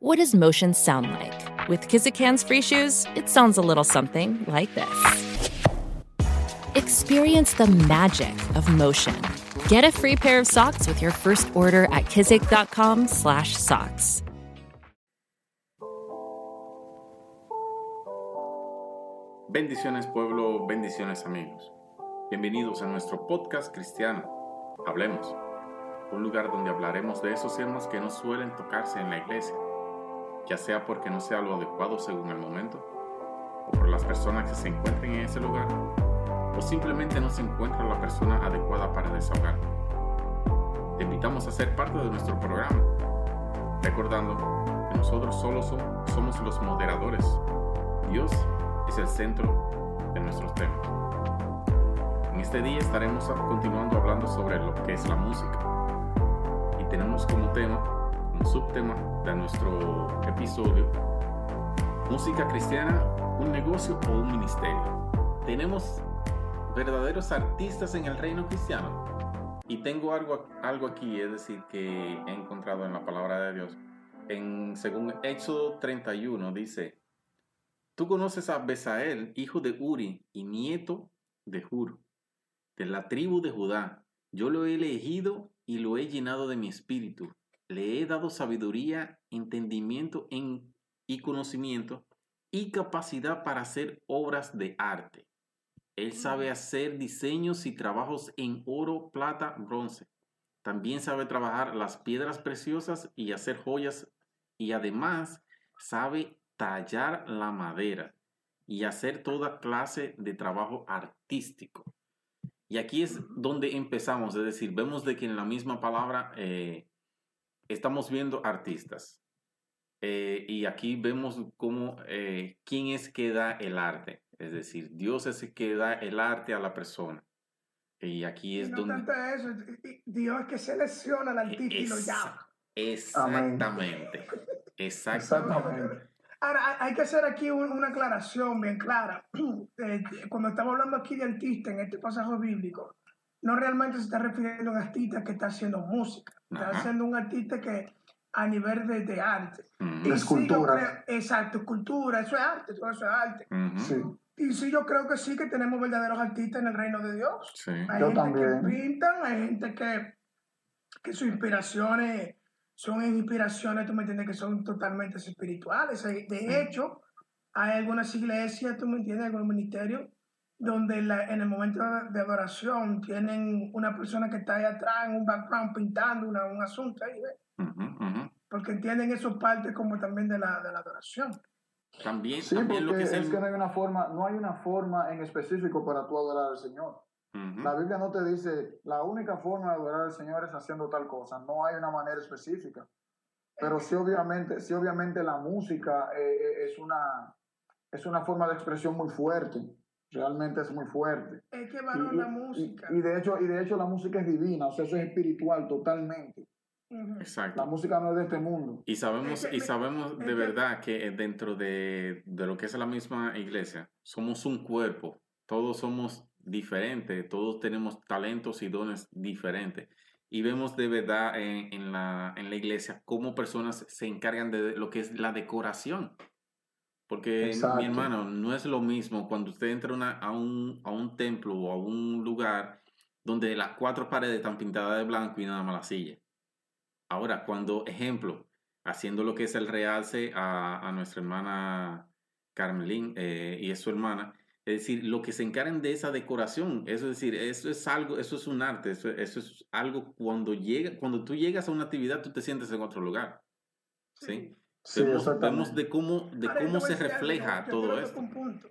What does motion sound like? With Kizikans free shoes, it sounds a little something like this. Experience the magic of motion. Get a free pair of socks with your first order at kizik.com/socks. Bendiciones pueblo, bendiciones amigos. Bienvenidos a nuestro podcast cristiano. Hablemos, un lugar donde hablaremos de esos temas que no suelen tocarse en la iglesia, ya sea porque no sea lo adecuado según el momento, o por las personas que se encuentren en ese lugar, o simplemente no se encuentra la persona adecuada para desahogar. Te invitamos a ser parte de nuestro programa, recordando que nosotros solo somos los moderadores. Dios es el centro de nuestros temas. En este día estaremos continuando hablando sobre lo que es la música. Y tenemos como tema, subtema de nuestro episodio, música cristiana, un negocio o un ministerio. Tenemos verdaderos artistas en el reino cristiano. Y tengo algo, algo aquí, es decir, que he encontrado en la palabra de Dios. En, según Éxodo 31 dice, Tú conoces a Besael, hijo de Uri y nieto de Hur, de la tribu de Judá. Yo lo he elegido y lo he llenado de mi espíritu. Le he dado sabiduría, entendimiento y conocimiento y capacidad para hacer obras de arte. Él sabe hacer diseños y trabajos en oro, plata, bronce. También sabe trabajar las piedras preciosas y hacer joyas y además sabe tallar la madera y hacer toda clase de trabajo artístico. Y aquí es donde empezamos, es decir, vemos de que en la misma palabra eh, estamos viendo artistas. Eh, y aquí vemos cómo, eh, quién es que da el arte. Es decir, Dios es el que da el arte a la persona. Y aquí es no donde... Tanto eso, Dios es que selecciona al artista y lo llama. Exactamente. Exactamente. Ahora, hay que hacer aquí una aclaración bien clara. Eh, cuando estamos hablando aquí de artista en este pasaje bíblico, no realmente se está refiriendo a un artista que está haciendo música, está haciendo un artista que a nivel de, arte. Escultura. exacto, escultura, eso es arte, todo eso es arte. Y sí, yo creo que sí que tenemos verdaderos artistas en el reino de Dios. Hay gente que pintan, hay gente que, que sus inspiraciones son inspiraciones, tú me entiendes, que son totalmente espirituales. De hecho, hay algunas iglesias, tú me entiendes, algunos ministerios, donde en el momento de adoración tienen una persona que está ahí atrás en un background pintando un asunto ahí, ¿ves? Porque entienden eso parte como también de la, de la adoración. También, sí, también porque lo que es que no hay una forma, no hay una forma en específico para tú adorar al Señor. La Biblia no te dice, la única forma de adorar al Señor es haciendo tal cosa. No hay una manera específica. Pero sí, obviamente, sí, obviamente la música eh, eh, es, una, es una forma de expresión muy fuerte. Realmente es muy fuerte. Es que valor la música. Y, de hecho, y de hecho la música es divina, o sea, eso es espiritual totalmente. Exacto. La música no es de este mundo. Y sabemos, y sabemos de verdad que dentro de, de lo que es la misma iglesia, somos un cuerpo. Todos somos diferente, todos tenemos talentos y dones diferentes. Y vemos de verdad en, la, en la iglesia cómo personas se encargan de lo que es la decoración. Porque, mi hermano, no es lo mismo cuando usted entra a, un, a un templo o a un lugar donde las cuatro paredes están pintadas de blanco y nada más la silla. Ahora, cuando, ejemplo, haciendo lo que es el realce a, a nuestra hermana Carmelín eh, y es su hermana, es decir, lo que se encargan de esa decoración, eso es decir, eso es algo, eso es un arte, eso, es algo cuando llega, cuando tú llegas a una actividad, tú te sientes en otro lugar. ¿Sí? sí vemos, de cómo, de cómo se refleja todo esto. Un punto,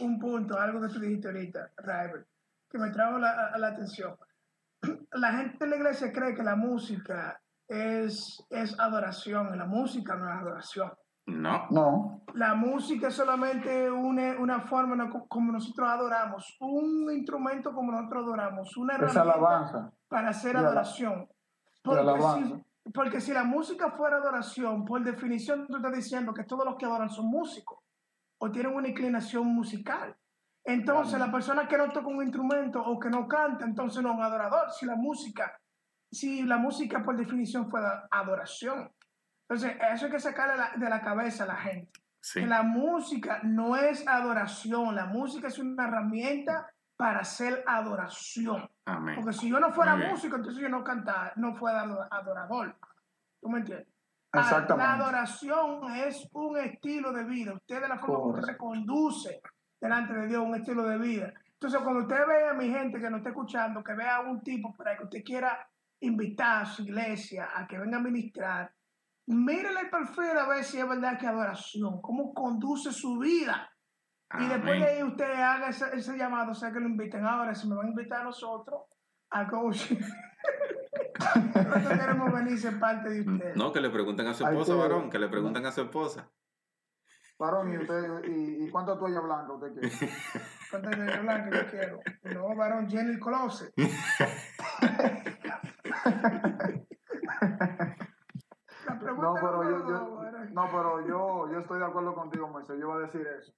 un punto, algo que tú dijiste ahorita, River, que me trajo la, la atención. La gente en la iglesia cree que la música es, es adoración, y la música no es adoración. No. No. La música es solamente una, una forma como nosotros adoramos, un instrumento como nosotros adoramos, una herramienta para hacer adoración. Porque si, porque si la música fuera adoración, por definición tú estás diciendo que todos los que adoran son músicos o tienen una inclinación musical. Entonces, la persona que no toca un instrumento o que no canta, entonces no es un adorador. Si la música, si la música por definición fuera adoración. Entonces, eso hay que sacarle de la cabeza a la gente. Que la música no es adoración, la música es una herramienta para hacer adoración. Porque si yo no fuera músico, entonces yo no cantara, no fuera adorador. ¿Tú me entiendes? Exactamente. La adoración es un estilo de vida. Usted de la forma como se conduce delante de Dios, un estilo de vida. Entonces, cuando usted ve a mi gente que no está escuchando, que vea a un tipo para que usted quiera invitar a su iglesia a que venga a ministrar, mírele el perfil a ver si es verdad que adoración, cómo conduce su vida. Y después de ahí usted haga ese, llamado, o sea que lo inviten. Ahora, si me van a invitar a nosotros, a coaching. Nosotros queremos venir ser parte de ustedes. No, que le pregunten a su esposa, varón, que le pregunten a su esposa. Varón, ¿y, usted, y, y cuánto toalla blanca usted quiere? ¿Cuánto toalla blanca yo quiero? No, varón, Jenny Closet. no, pero yo, yo, no, pero yo, yo estoy de acuerdo contigo, Moisés. Yo iba a decir eso,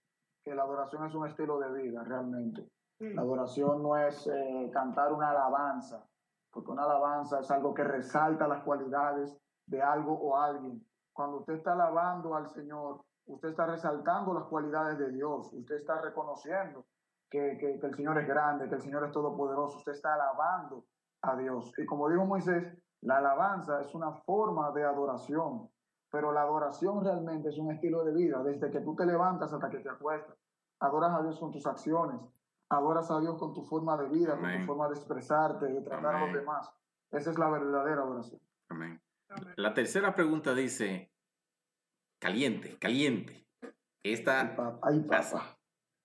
que la adoración es un estilo de vida, realmente. La adoración no es eh, cantar una alabanza, porque una alabanza es algo que resalta las cualidades de algo o alguien. Cuando usted está alabando al Señor, usted está resaltando las cualidades de Dios, usted está reconociendo que, que, que el Señor es grande, que el Señor es todopoderoso, usted está alabando a Dios. Y como dijo Moisés, la alabanza es una forma de adoración, pero la adoración realmente es un estilo de vida, desde que tú te levantas hasta que te acuestas. Adoras a Dios con tus acciones, adoras a Dios con tu forma de vida, con tu forma de expresarte, de tratar a los demás. Esa es la verdadera adoración. Amén. La tercera pregunta dice, caliente, caliente. Esta, ay,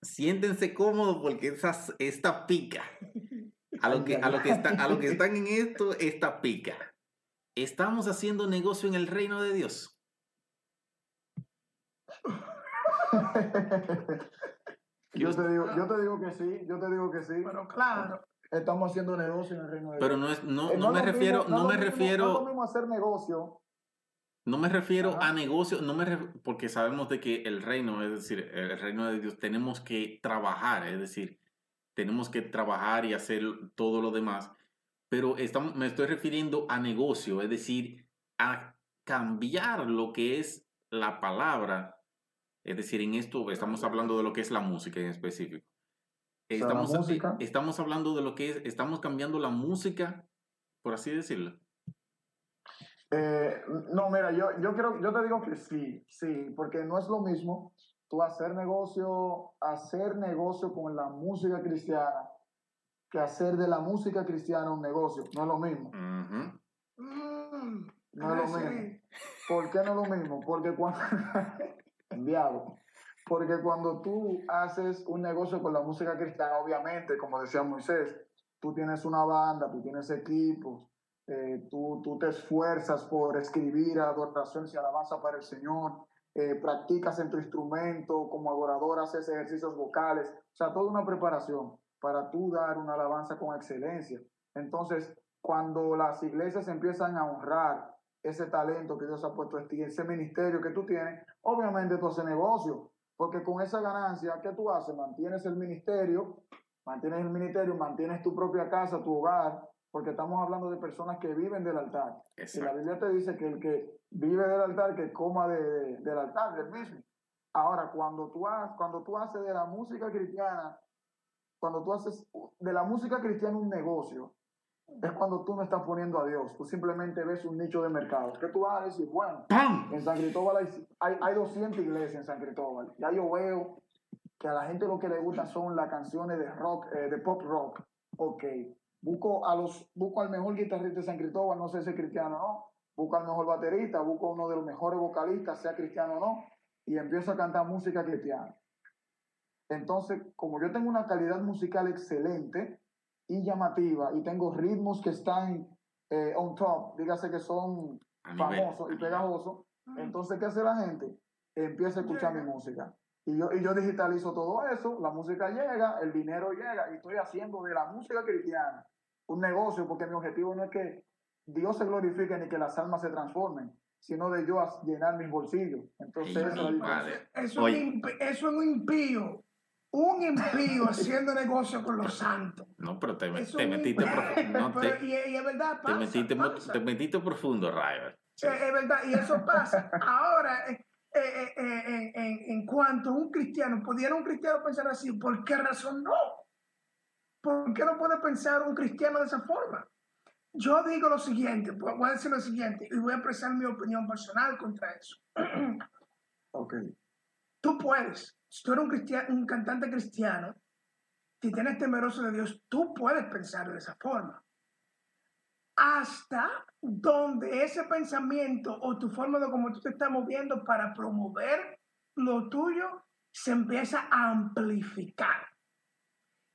siéntense cómodos porque esa, esta pica. A lo que, a lo que, están, a lo que están en esto, esta pica. ¿Estamos haciendo negocio en el reino de Dios? yo, te digo, yo te digo que sí, yo te digo que sí. Pero claro. Estamos haciendo negocio en el reino de Dios. Pero no, es, no, eh, no, me refiero, no, me refiero. No es lo mismo hacer negocio. No me refiero a negocio, no me porque sabemos de que el reino, es decir, el reino de Dios, tenemos que trabajar, es decir, tenemos que trabajar y hacer todo lo demás pero estamos, me estoy refiriendo a negocio, es decir, a cambiar lo que es la palabra. Es decir, en esto estamos hablando de lo que es la música en específico. Estamos, estamos hablando de lo que es, estamos cambiando la música, por así decirlo. Eh, no, mira, yo, yo, creo, yo te digo que sí, sí, porque no es lo mismo tú hacer negocio, hacer negocio con la música cristiana que hacer de la música cristiana un negocio. No es lo mismo. Mm, no es lo mismo. ¿Por qué no es lo mismo? Porque cuando... Enviado. Porque cuando tú haces un negocio con la música cristiana, obviamente, como decía Moisés, tú tienes una banda, tú tienes equipos, eh, tú, tú, te esfuerzas por escribir adoraciones y alabanza para el Señor, eh, practicas en tu instrumento, como adorador haces ejercicios vocales, o sea, toda una preparación para tú dar una alabanza con excelencia. Entonces, cuando las iglesias empiezan a honrar ese talento que Dios ha puesto en ti, ese ministerio que tú tienes, obviamente tú haces negocio, porque con esa ganancia, ¿qué tú haces? Mantienes el ministerio, mantienes el ministerio, mantienes tu propia casa, tu hogar, porque estamos hablando de personas que viven del altar. Y la Biblia te dice que el que vive del altar, que coma del altar, del mismo. Ahora, cuando tú, cuando tú haces de la música cristiana cuando tú haces de la música cristiana un negocio, es cuando tú no estás poniendo a Dios, tú simplemente ves un nicho de mercado. ¿Qué tú vas a decir? Bueno, en San Cristóbal hay, hay, 200 iglesias en San Cristóbal. Ya yo veo que a la gente lo que le gusta son las canciones de rock, eh, de pop rock. Ok, busco, a los, busco al mejor guitarrista de San Cristóbal, no sé si es cristiano o no. Busco al mejor baterista, busco uno de los mejores vocalistas, sea cristiano o no, y empiezo a cantar música cristiana. Entonces, como yo tengo una calidad musical excelente y llamativa y tengo ritmos que están eh, on top, dígase que son famosos y pegajosos, entonces, ¿qué hace la gente? Empieza a escuchar mi música. Y yo, y yo digitalizo todo eso, la música llega, el dinero llega y estoy haciendo de la música cristiana un negocio porque mi objetivo no es que Dios se glorifique ni que las almas se transformen, sino de yo llenar mis bolsillos. Entonces, eso, eso, es un impío un impío haciendo negocio con los santos. No, pero te, metiste profundo. No, te, y, es verdad, te, metiste, te metiste profundo, Rayo. es verdad, y eso pasa. Ahora, eh, eh, eh, en, cuanto a un cristiano, ¿pudiera un cristiano pensar así? ¿Por qué razón no? ¿Por qué no puede pensar un cristiano de esa forma? Yo digo lo siguiente, voy a decir lo siguiente y voy a expresar mi opinión personal contra eso. ok. Tú puedes, si tú eres un, cantante cristiano, si tienes temeroso de Dios, tú puedes pensar de esa forma. Hasta donde ese pensamiento o tu forma de cómo tú te estás moviendo para promover lo tuyo se empieza a amplificar.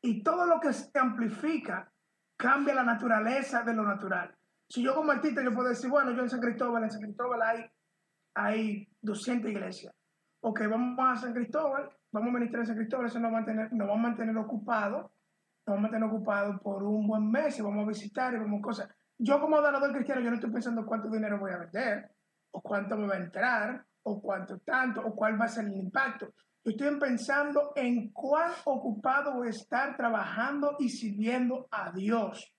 Y todo lo que se amplifica cambia la naturaleza de lo natural. Si yo como artista yo puedo decir, bueno, yo en San Cristóbal, en San Cristóbal hay, hay 200 iglesias. Ok, vamos a San Cristóbal, vamos a ministrar en San Cristóbal, eso nos va a mantener, nos va a mantener ocupados, nos va a mantener ocupados por un buen mes y vamos a visitar y vamos a cosas. Yo como donador cristiano, yo no estoy pensando cuánto dinero voy a vender, o cuánto me va a entrar, o cuánto tanto, o cuál va a ser el impacto. Yo estoy pensando en cuán ocupado voy a estar trabajando y sirviendo a Dios.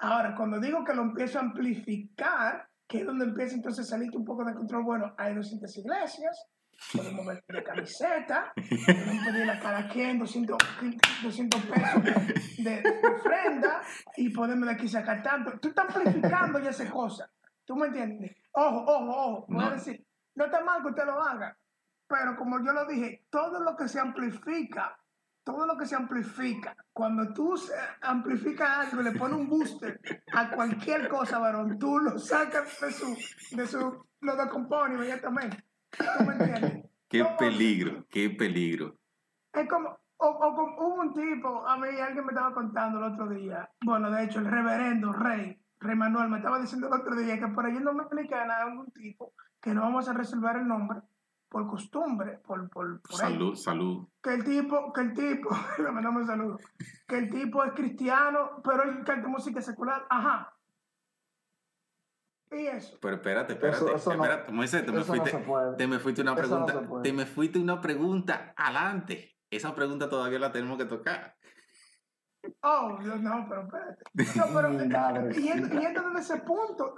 Ahora, cuando digo que lo empiezo a amplificar, que es donde empieza entonces a salir un poco de control, bueno, hay 200 iglesias, podemos vender camiseta, podemos pedir a cada quien 200, 200 pesos de, ofrenda y podemos de aquí sacar tanto. Tú estás amplificando ya esa cosa. ¿Tú me entiendes? Ojo, ojo, ojo. Voy a decir, no está mal que usted lo haga, pero como yo lo dije, todo lo que se amplifica, todo lo que se amplifica, cuando tú amplificas algo y le pones un booster a cualquier cosa, varón, tú lo sacas de su, de su, lo decompone inmediatamente. Qué peligro, qué peligro. Es como, o, hubo un tipo, a mí alguien me estaba contando el otro día, bueno, de hecho, el reverendo Rey, Rey Manuel, me estaba diciendo el otro día que por ahí no me Dominicana hay un tipo, que no vamos a resolver el nombre, por costumbre, por, por, salud, salud. Que el tipo, que el tipo, le mandamos saludo, que el tipo es cristiano, pero él canta música secular, ajá. ¿Y eso? Pero espérate, espérate, espérate, Moisés, te me, fuiste, te me fuiste una pregunta, te me fuiste una pregunta adelante. Esa pregunta todavía la tenemos que tocar. Oh, no, pero espérate. No, pero, yendo, de ese punto,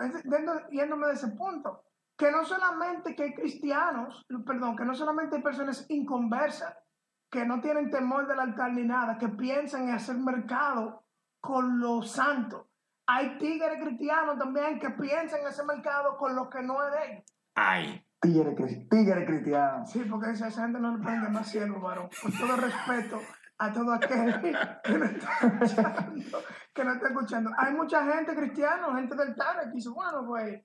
yéndome de ese punto, que no solamente que hay cristianos, perdón, que no solamente hay personas inconversas, que no tienen temor del altar ni nada, que piensan en hacer mercado con los santos hay tigres cristianos también que piensan en ese mercado con lo que no es de ellos. Ay. Tigre, tigre cristiano. Sí, porque esa, gente no le prende más cielo, varón. Con todo respeto a todo aquel que no está escuchando. Que no está escuchando. Hay mucha gente cristiana, gente del Tare, que dice, bueno, pues,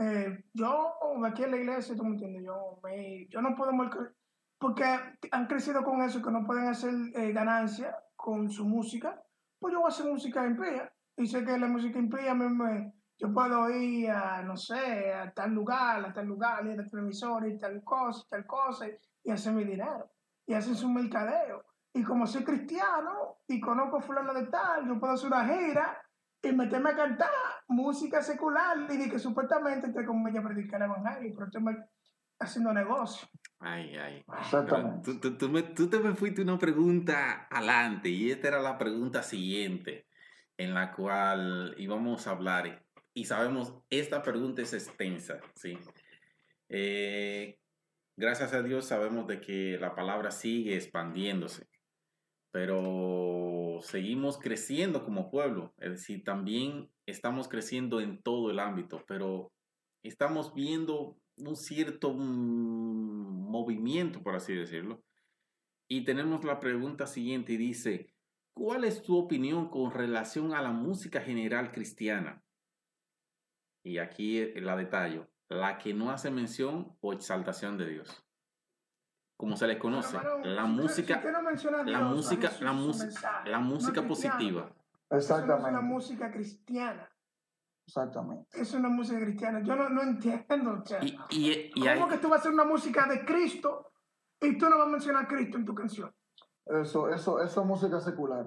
eh, yo aquí en la iglesia, tú me entiendes, yo, me, yo no puedo porque han crecido con eso, que no pueden hacer eh, ganancia con su música, pues yo voy a hacer música en sé que la música impía, me, yo puedo ir a, no sé, a tal lugar, a tal lugar, ir a televisor, y tal cosa, tal cosa, y hacer mi dinero. Y hacen su mercadeo. Y como soy cristiano y conozco fulano de tal, yo puedo hacer una gira y meterme a cantar música secular y que supuestamente estoy como ella predicar el evangelio, pero estoy haciendo negocio. Ay, ay. Tú, tú, tú, me, tú te me fuiste una pregunta adelante y esta era la pregunta siguiente en la cual íbamos a hablar y sabemos, esta pregunta es extensa, ¿sí? Eh, gracias a Dios sabemos de que la palabra sigue expandiéndose, pero seguimos creciendo como pueblo, es decir, también estamos creciendo en todo el ámbito, pero estamos viendo un cierto mm, movimiento, por así decirlo, y tenemos la pregunta siguiente y dice, ¿Cuál es tu opinión con relación a la música general cristiana? Y aquí eh, la detallo, la que no hace mención o exaltación de Dios. Como se le conoce, la música, la música, la música, la música positiva. Exactamente. Es una música cristiana. Exactamente. Es una música cristiana. Yo no, no entiendo. Y, ¿Cómo que tú vas a hacer una música de Cristo y tú no vas a mencionar a Cristo en tu canción? Eso, eso, eso es música secular.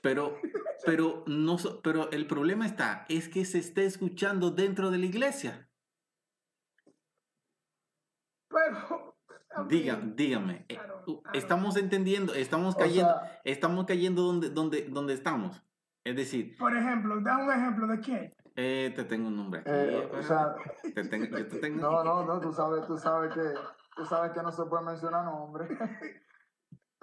Pero, pero, no, pero el problema está, es que se está escuchando dentro de la iglesia. Pero, dígame, eh, estamos entendiendo, estamos cayendo, estamos cayendo donde, donde, donde estamos. Es decir. Por ejemplo, da un ejemplo de qué. Eh, te tengo un nombre aquí. Eh, o sea, te tengo, yo te tengo... No, no, no, tú sabes, tú sabes que, tú sabes que no se puede mencionar nombre.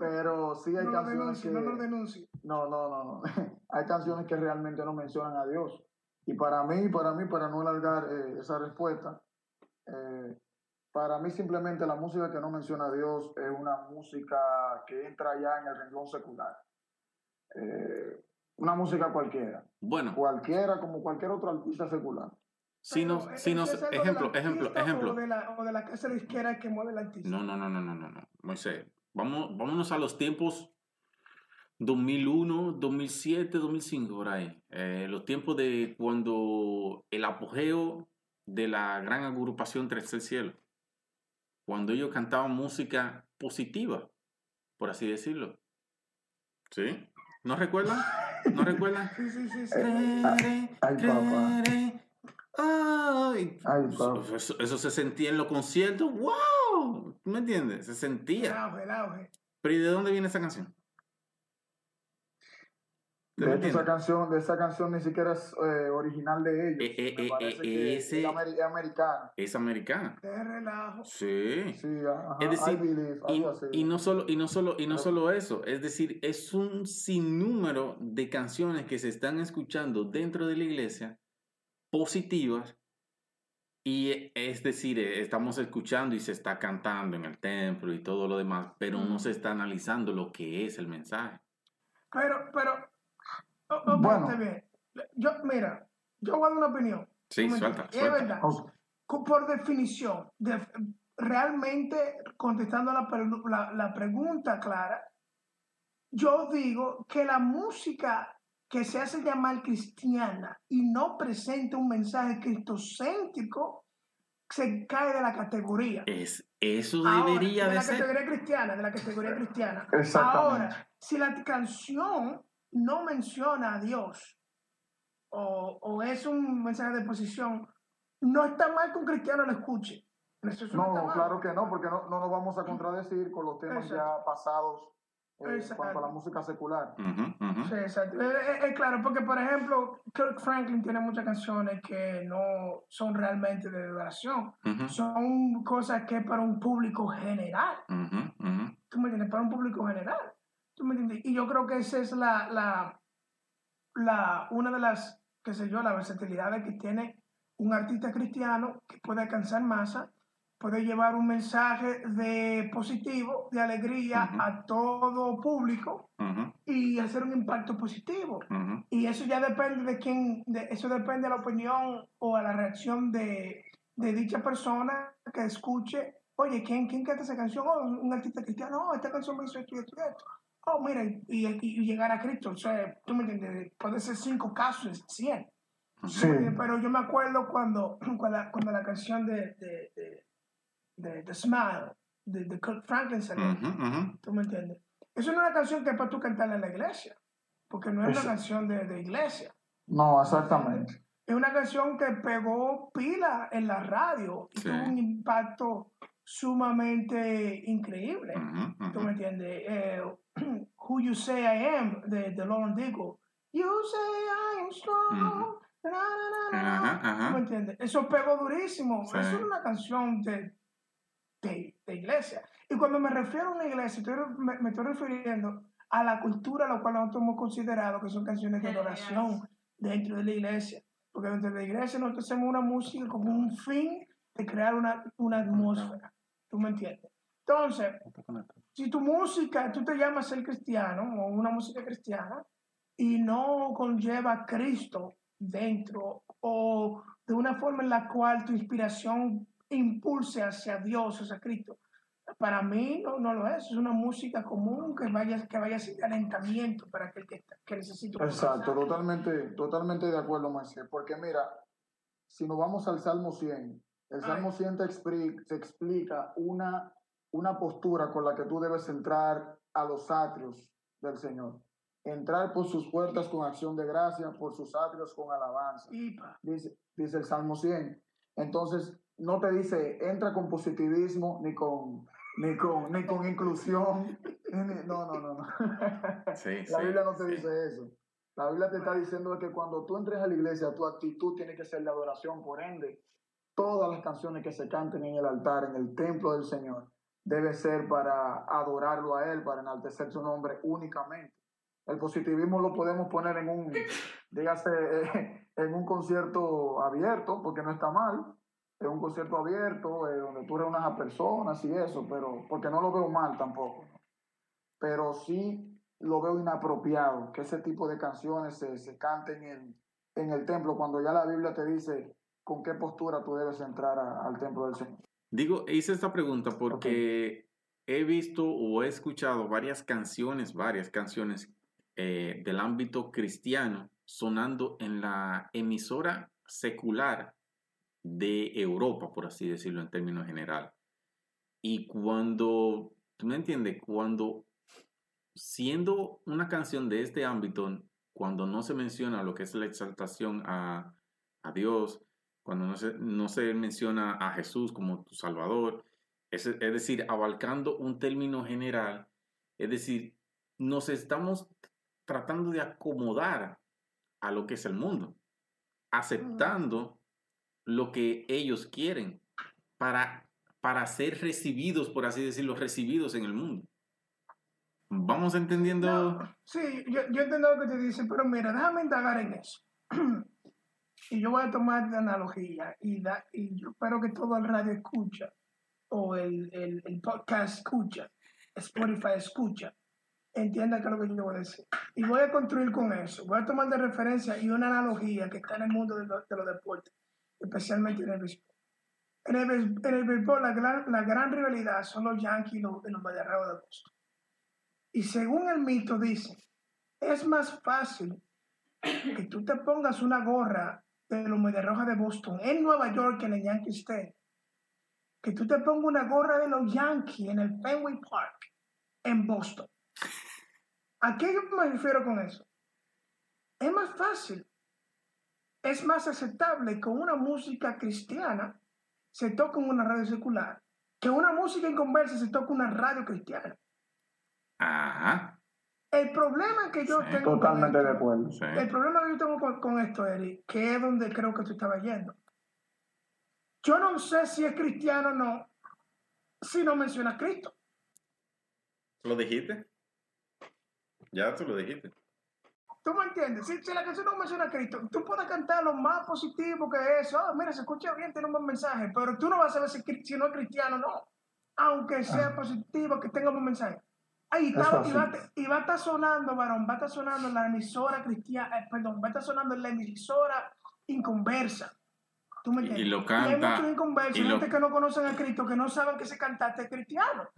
Pero sí hay canciones que... No lo denuncie. No, no, no, no. hay canciones que realmente no mencionan a Dios. Y para mí, para mí, para no alargar eh, esa respuesta, eh, para mí simplemente la música que no menciona a Dios es una música que entra ya en el renglón secular. Eh, una música cualquiera. Bueno. Cualquiera, como cualquier otro artista secular. Si nos, si nos, ejemplo, ejemplo, ejemplo. O de, la, o de la casa de izquierda que mueve el artista. No, no, no, no, no, no, no. Moisés, vamos, vámonos a los tiempos 2001, 2007, 2005, por ahí. Eh, los tiempos de cuando el apogeo de la gran agrupación Tres del Cielo. Cuando ellos cantaban música positiva, por así decirlo. ¿Sí? ¿No recuerdan? ¿No recuerdan? Sí, sí, sí. sí. Ay, papá. Ay, Eso, eso, se sentía en los conciertos. ¡Wow! ¿Me entiendes? Se sentía. El auge, el auge. Pero ¿y de dónde viene esa canción? De esa canción, de esa canción ni siquiera es eh, original de ellos. Eh, eh, ese, es, americana. Es americana. De relajo. Sí. sí ajá, es decir, y, no solo, y no solo, y no solo eso, es decir, es un sinnúmero de canciones que se están escuchando dentro de la iglesia positivas y es decir, estamos escuchando y se está cantando en el templo y todo lo demás, pero no se está analizando lo que es el mensaje. Pero, pero, bueno. Yo, mira, yo voy a dar una opinión. Sí, suelta, Es verdad. Por definición, realmente contestando la, la pregunta clara, yo digo que la música que se hace llamar cristiana y no presenta un mensaje cristocéntrico, se cae de la categoría. Es, eso debería de, de la categoría cristiana, de la categoría cristiana. Ahora, si la canción no menciona a Dios o, o es un mensaje de posición, no está mal que un cristiano lo escuche. no, claro que no, porque no, no, nos vamos a contradecir con los temas ya pasados eh, en cuanto a la música secular. Sí, exacto. Es, claro, porque por ejemplo, Kirk Franklin tiene muchas canciones que no son realmente de adoración. Son cosas que para un público general. ¿Tú me entiendes? Para un público general. Y yo creo que esa es la, la, la, una de las, qué sé yo, la versatilidad que tiene un artista cristiano que puede alcanzar masa, puede llevar un mensaje de positivo, de alegría a todo público y hacer un impacto positivo. Y eso ya depende de quién, de, eso depende de la opinión o a la reacción de, de dicha persona que escuche, oye, ¿quién, quién canta esa canción? Oh, un artista cristiano, oh, esta canción me hizo esto y esto y esto oh, mira, y, llegar a Cristo. O sea, tú me entiendes, puede ser cinco casos, cien. Sí. Pero yo me acuerdo cuando, cuando, la, cuando la canción de, de, de, de, Smile, de, de Kirk Franklin salió. ¿Tú me entiendes? Eso no es una canción que es para tú cantarla en la iglesia, porque no es una canción de, de iglesia. No, exactamente. Es una canción que pegó pila en la radio y tuvo un impacto sumamente increíble. ¿Tú me entiendes? Eh, Who You Say I Am de, de Lauren Diggle. You say I am strong. ¿Me entiendes? Eso pegó durísimo. Eso es una canción de, de, de, iglesia. Y cuando me refiero a una iglesia, me, estoy refiriendo a la cultura, lo cual nosotros hemos considerado que son canciones de adoración dentro de la iglesia. Porque dentro de la iglesia nosotros hacemos una música como un fin de crear una, una atmósfera. ¿Tú me entiendes? Entonces, si tu música, tú te llamas ser cristiano o una música cristiana y no conlleva a Cristo dentro o de una forma en la cual tu inspiración impulse hacia Dios, hacia Cristo, para mí no, no, lo es, es una música común que vaya, que vaya sin calentamiento para aquel que, que necesita. Exacto, totalmente, totalmente de acuerdo, Moisés, porque mira, si nos vamos al Salmo 100, el Salmo 100 te explica una una postura con la que tú debes entrar a los atrios del Señor. Entrar por sus puertas con acción de gracia, por sus atrios con alabanza. Dice, dice el Salmo 100. Entonces, no te dice, entra con positivismo ni con, ni con, ni con inclusión. no, no, no. no. Sí, la Biblia no te dice eso. La Biblia te está diciendo que cuando tú entres a la iglesia, tu actitud tiene que ser de adoración. Por ende, todas las canciones que se canten en el altar, en el templo del Señor, debe ser para adorarlo a Él, para enaltecer su nombre únicamente. El positivismo lo podemos poner en un, dígase, en un concierto abierto, porque no está mal, en un concierto abierto, eh, donde tú reúnas a personas y eso, pero porque no lo veo mal tampoco. Pero sí lo veo inapropiado que ese tipo de canciones se, se canten en, en el templo, cuando ya la Biblia te dice con qué postura tú debes entrar al templo del Señor. Digo, hice esta pregunta porque he visto o he escuchado varias canciones, varias canciones eh, del ámbito cristiano sonando en la emisora secular de Europa, por así decirlo en términos general. Y cuando, tú me entiendes, cuando siendo una canción de este ámbito, cuando no se menciona lo que es la exaltación a, a Dios, cuando no se, no se menciona a Jesús como tu Salvador, es, es decir, abarcando un término general, es decir, nos estamos tratando de acomodar a lo que es el mundo, aceptando lo que ellos quieren para, para ser recibidos, por así decirlo, recibidos en el mundo. ¿Vamos entendiendo? sí, yo, yo entiendo lo que te dicen, pero mira, déjame indagar en eso. Y yo voy a tomar la analogía y, y yo espero que todo el radio escucha o el, el, podcast escucha, Spotify escucha, entienda qué es lo que yo voy a decir. Y voy a construir con eso. Voy a tomar de referencia y una analogía que está en el mundo de los deportes, especialmente en el béisbol. En el, en el béisbol, la gran, la gran rivalidad son los Yankees y los, los de Boston. Y según el mito dice, es más fácil que tú te pongas una gorra de los Medias Rojas de Boston en Nueva York, en el Yankee State, que tú te pongas una gorra de los Yankees en el Fenway Park en Boston. ¿A qué me refiero con eso? Es más fácil, es más aceptable que una música cristiana se toque en una radio secular, que una música en conversa se toque en una radio cristiana. Ajá. El problema que yo tengo. Totalmente de acuerdo. El problema que yo tengo con, esto, Eric, que es donde creo que tú estabas yendo. Yo no sé si es cristiano o no, si no menciona a Cristo. ¿Lo dijiste? Ya tú lo dijiste. ¿Tú me entiendes? Si, la canción no menciona a Cristo, tú puedes cantar lo más positivo que eso. Ah, mira, se escucha bien, tiene un buen mensaje, pero tú no vas a saber si, si no es cristiano o no. Aunque sea ah. positivo, que tenga un buen mensaje. Ahí está, y, va, y va a estar sonando, varón, va a estar sonando en la emisora cristiana, eh, perdón, va a estar sonando en la emisora inconversa. ¿Tú me entiendes? Y lo canta. Y hay muchos inconversos, gente que no conocen a Cristo, que no saben que ese cantante es cristiano.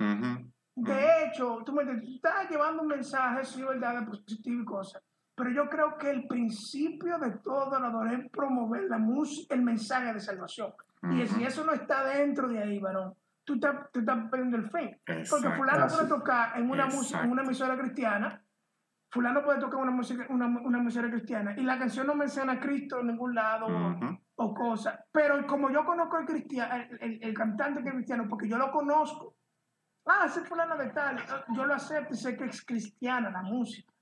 De hecho, tú me entiendes, tú estás llevando un mensaje, sí, verdad, de positivo y cosas. Pero yo creo que el principio de todo lo es promover la música, el mensaje de salvación. Y si eso no está dentro de ahí, varón, tú estás, tú estás perdiendo el fe. Porque fulano puede tocar en una música, en una emisora cristiana, fulano puede tocar una música, una, una emisora cristiana, y la canción no menciona a Cristo en ningún lado o, cosas. Pero como yo conozco el, cristiano, el, el, cantante que es cristiano, porque yo lo conozco, ah, ese fulano de tal, yo lo acepto y sé que es cristiana la música.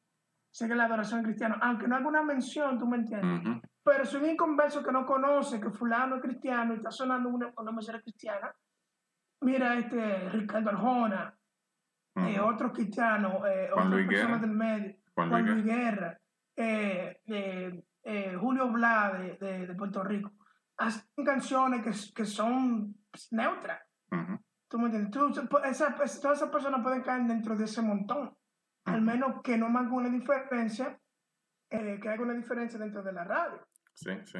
Sé que la adoración cristiana, aunque no haga una mención, tú me entiendes. Pero si un inconverso que no conoce que fulano es cristiano y está sonando una, una emisora cristiana, mira este Ricardo Arjona, eh, otros cristianos, eh, otras personas del medio, Juan, Luis Guerra, eh, eh, Julio Bla de, de, Puerto Rico, hacen canciones que, que son neutras. ¿Tú me entiendes? todas esas personas pueden caer dentro de ese montón. Al menos que no haga una diferencia, que haga una diferencia dentro de la radio. Sí, sí.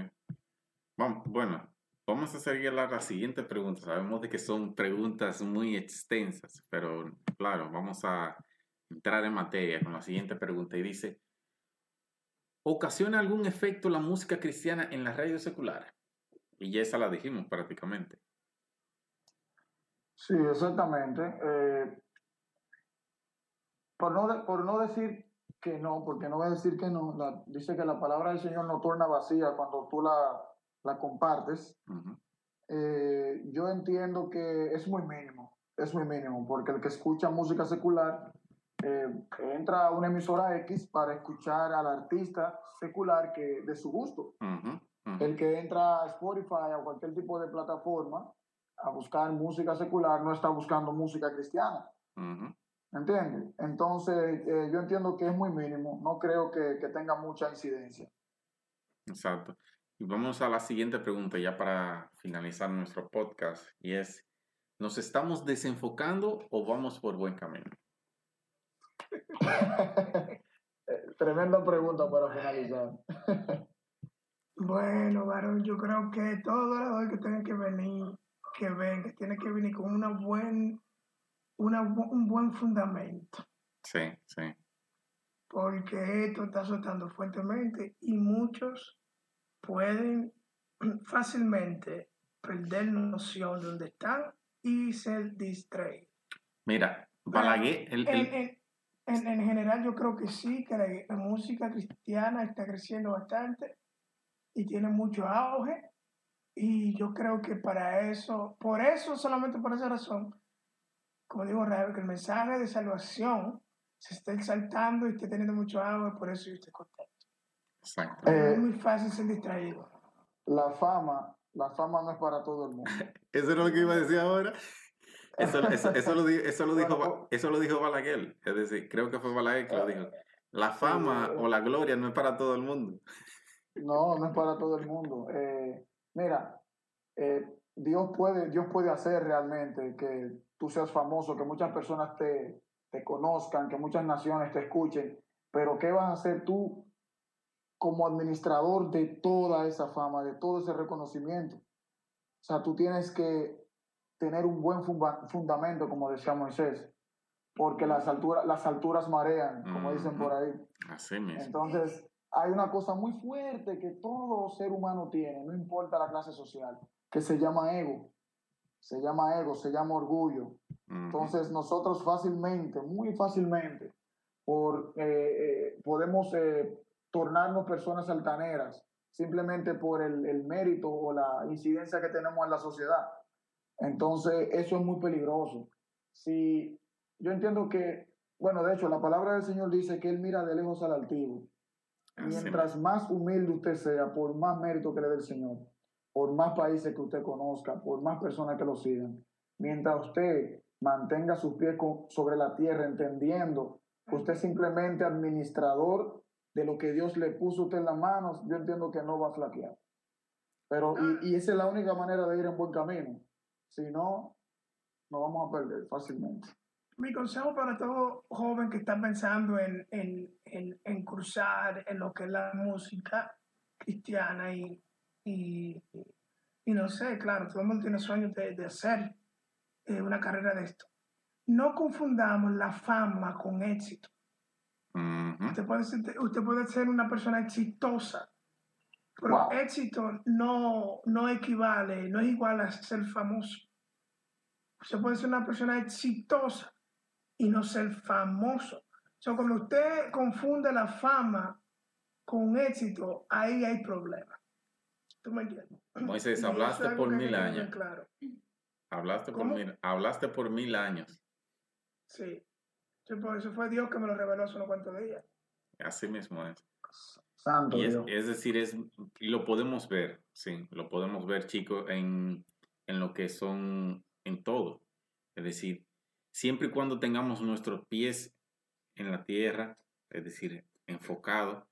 Bueno, Vamos a seguir a la siguiente pregunta. Sabemos de que son preguntas muy extensas, pero claro, vamos a entrar en materia con la siguiente pregunta y dice, ¿ocasiona algún efecto la música cristiana en la radio secular? Y ya esa la dijimos prácticamente. Sí, exactamente. Eh, por, no por no decir que no, porque no voy a decir que no, dice que la palabra del Señor no torna vacía cuando tú la la compartes, eh, yo entiendo que es muy mínimo, es muy mínimo, porque el que escucha música secular eh, entra a una emisora X para escuchar al artista secular que de su gusto. El que entra a Spotify o cualquier tipo de plataforma a buscar música secular no está buscando música cristiana. Uh ¿Entiendes? Entonces, eh, yo entiendo que es muy mínimo, no creo que, que, tenga mucha incidencia. Exacto. Y vamos a la siguiente pregunta ya para finalizar nuestro podcast, y es, ¿nos estamos desenfocando o vamos por buen camino? Tremenda pregunta para finalizar. bueno, varón, yo creo que todos los que tienen que venir, que ven, que tienen que venir con una buen, una, un buen fundamento. Sí, sí. Porque esto está soltando fuertemente y muchos pueden fácilmente perder noción de dónde están y ser distraídos. Mira, Balaguer, el, en, en, general yo creo que sí, que la, música cristiana está creciendo bastante y tiene mucho auge. Y yo creo que para eso, por eso, solamente por esa razón, como digo, que el mensaje de salvación se está exaltando y está teniendo mucho auge, por eso yo estoy contento. Exacto. es muy fácil ser distraído. La fama, la fama no es para todo el mundo. eso es lo que iba a decir ahora. Eso, eso, eso, lo, eso, lo dijo, eso lo dijo Balaguer. Es decir, creo que fue Balaguer que lo dijo. La fama o la gloria no es para todo el mundo. No, no es para todo el mundo. Eh, mira, eh, Dios, puede, Dios puede hacer realmente que tú seas famoso, que muchas personas te, te conozcan, que muchas naciones te escuchen, pero ¿qué vas a hacer tú como administrador de toda esa fama, de todo ese reconocimiento? O sea, tú tienes que tener un buen fundamento, como decía Moisés, porque las alturas, las alturas marean, como dicen por ahí. Así mismo. Entonces, hay una cosa muy fuerte que todo ser humano tiene, no importa la clase social, que se llama ego. Se llama ego, se llama orgullo. Entonces, nosotros fácilmente, muy fácilmente, por, eh, eh, podemos eh, tornarnos personas altaneras simplemente por el, el mérito o la incidencia que tenemos en la sociedad. Entonces, eso es muy peligroso. Si yo entiendo que, bueno, de hecho, la palabra del Señor dice que Él mira de lejos al altivo. Mientras más humilde usted sea, por más mérito que le dé el Señor, por más países que usted conozca, por más personas que lo sigan, mientras usted mantenga sus pies sobre la tierra, entendiendo que usted es simplemente administrador de lo que Dios le puso a usted en las manos, yo entiendo que no va a flaquear. Pero, y, y esa es la única manera de ir en buen camino. Si no, nos vamos a perder fácilmente. Mi consejo para todo joven que está pensando en, en, cruzar en lo que es la música cristiana y, y, no sé, claro, todo el mundo tiene sueños de, hacer eh, una carrera de esto. No confundamos la fama con éxito. usted, puede ser, usted puede ser una persona exitosa, pero éxito no, no equivale, no es igual a ser famoso. Usted puede ser una persona exitosa y no ser famoso. O sea, cuando usted confunde la fama con éxito, ahí hay problemas. ¿Tú me entiendes? Moisés, hablaste por mil años. Claro. Hablaste por, mil, hablaste por mil años. Sí. Pues, eso fue Dios que me lo reveló hace unos cuantos días. Así mismo es. Santo es, decir, es, lo podemos ver, sí, lo podemos ver, chicos, en, en lo que son, en todo. Es decir, siempre y cuando tengamos nuestros pies en la tierra, es decir, enfocado,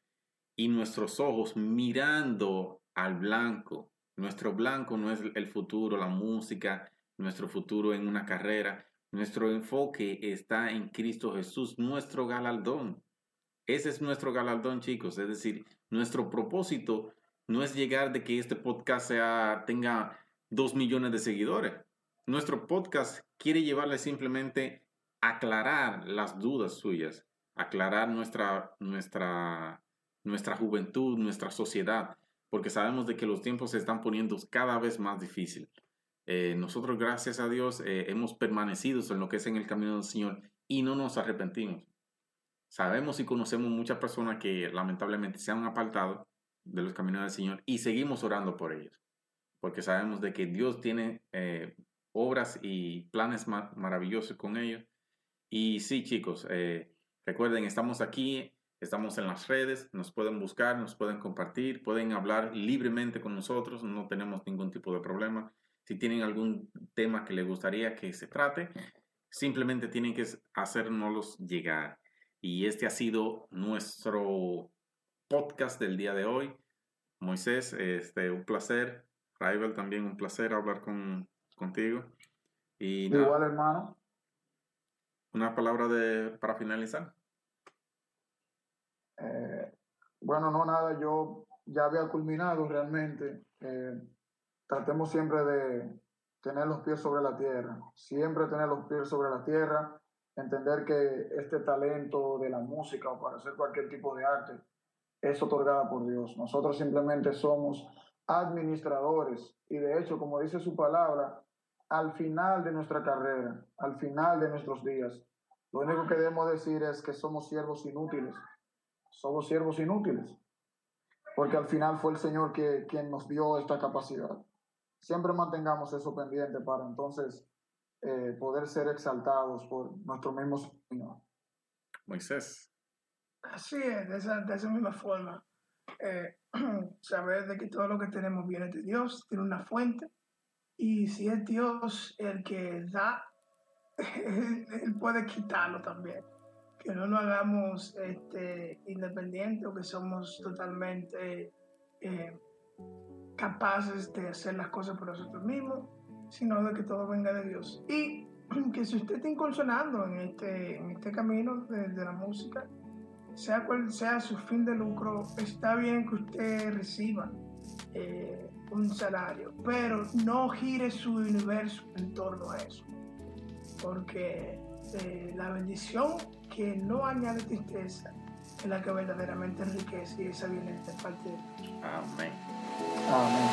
y nuestros ojos mirando al blanco. Nuestro blanco no es el futuro, la música, nuestro futuro en una carrera. Nuestro enfoque está en Cristo Jesús, nuestro galardón. Ese es nuestro galardón, chicos. Es decir, nuestro propósito no es llegar de que este podcast sea, tenga dos millones de seguidores. Nuestro podcast quiere llevarle simplemente aclarar las dudas suyas, aclarar nuestra, nuestra, nuestra juventud, nuestra sociedad, porque sabemos de que los tiempos se están poniendo cada vez más difíciles. Eh, nosotros, gracias a Dios, eh, hemos permanecido en lo que es en el camino del Señor y no nos arrepentimos. Sabemos y conocemos muchas personas que lamentablemente se han apartado de los caminos del Señor y seguimos orando por ellos, porque sabemos de que Dios tiene eh, obras y planes maravillosos con ellos. Y sí, chicos, eh, Recuerden, estamos aquí, estamos en las redes, nos pueden buscar, nos pueden compartir, pueden hablar libremente con nosotros, no tenemos ningún tipo de problema. Si tienen algún tema que les gustaría que se trate, simplemente tienen que hacérnoslos llegar. Y este ha sido nuestro podcast del día de hoy. Moisés, este, un placer. Raibel, también un placer hablar con, contigo. Y Igual, hermano. Una palabra de, para finalizar. Eh, bueno, no, nada, yo ya había culminado realmente. Eh, tratemos siempre de tener los pies sobre la tierra, siempre tener los pies sobre la tierra, entender que este talento de la música o para hacer cualquier tipo de arte es otorgada por Dios. Nosotros simplemente somos administradores y de hecho, como dice su palabra, al final de nuestra carrera, al final de nuestros días, lo único que debemos decir es que somos siervos inútiles. Somos siervos inútiles. Porque al final fue el Señor que, quien nos dio esta capacidad. Siempre mantengamos eso pendiente para entonces eh, poder ser exaltados por nuestro mismo Señor. Moisés. Así es, de esa, de esa misma forma. Eh, saber de que todo lo que tenemos viene de Dios, tiene una fuente, y si es Dios el que da, Él puede quitarlo también. Que no lo hagamos este, independiente o que somos totalmente eh, capaces de hacer las cosas por nosotros mismos, sino de que todo venga de Dios. Y que si usted está incursionando en este, en este camino de, de la música, sea cual sea su fin de lucro, está bien que usted reciba eh, un salario, pero no gire su universo en torno a eso, porque este, la bendición que no añade tristeza es la que verdaderamente enriquece y esa viene de parte de Dios. Amén. Amén.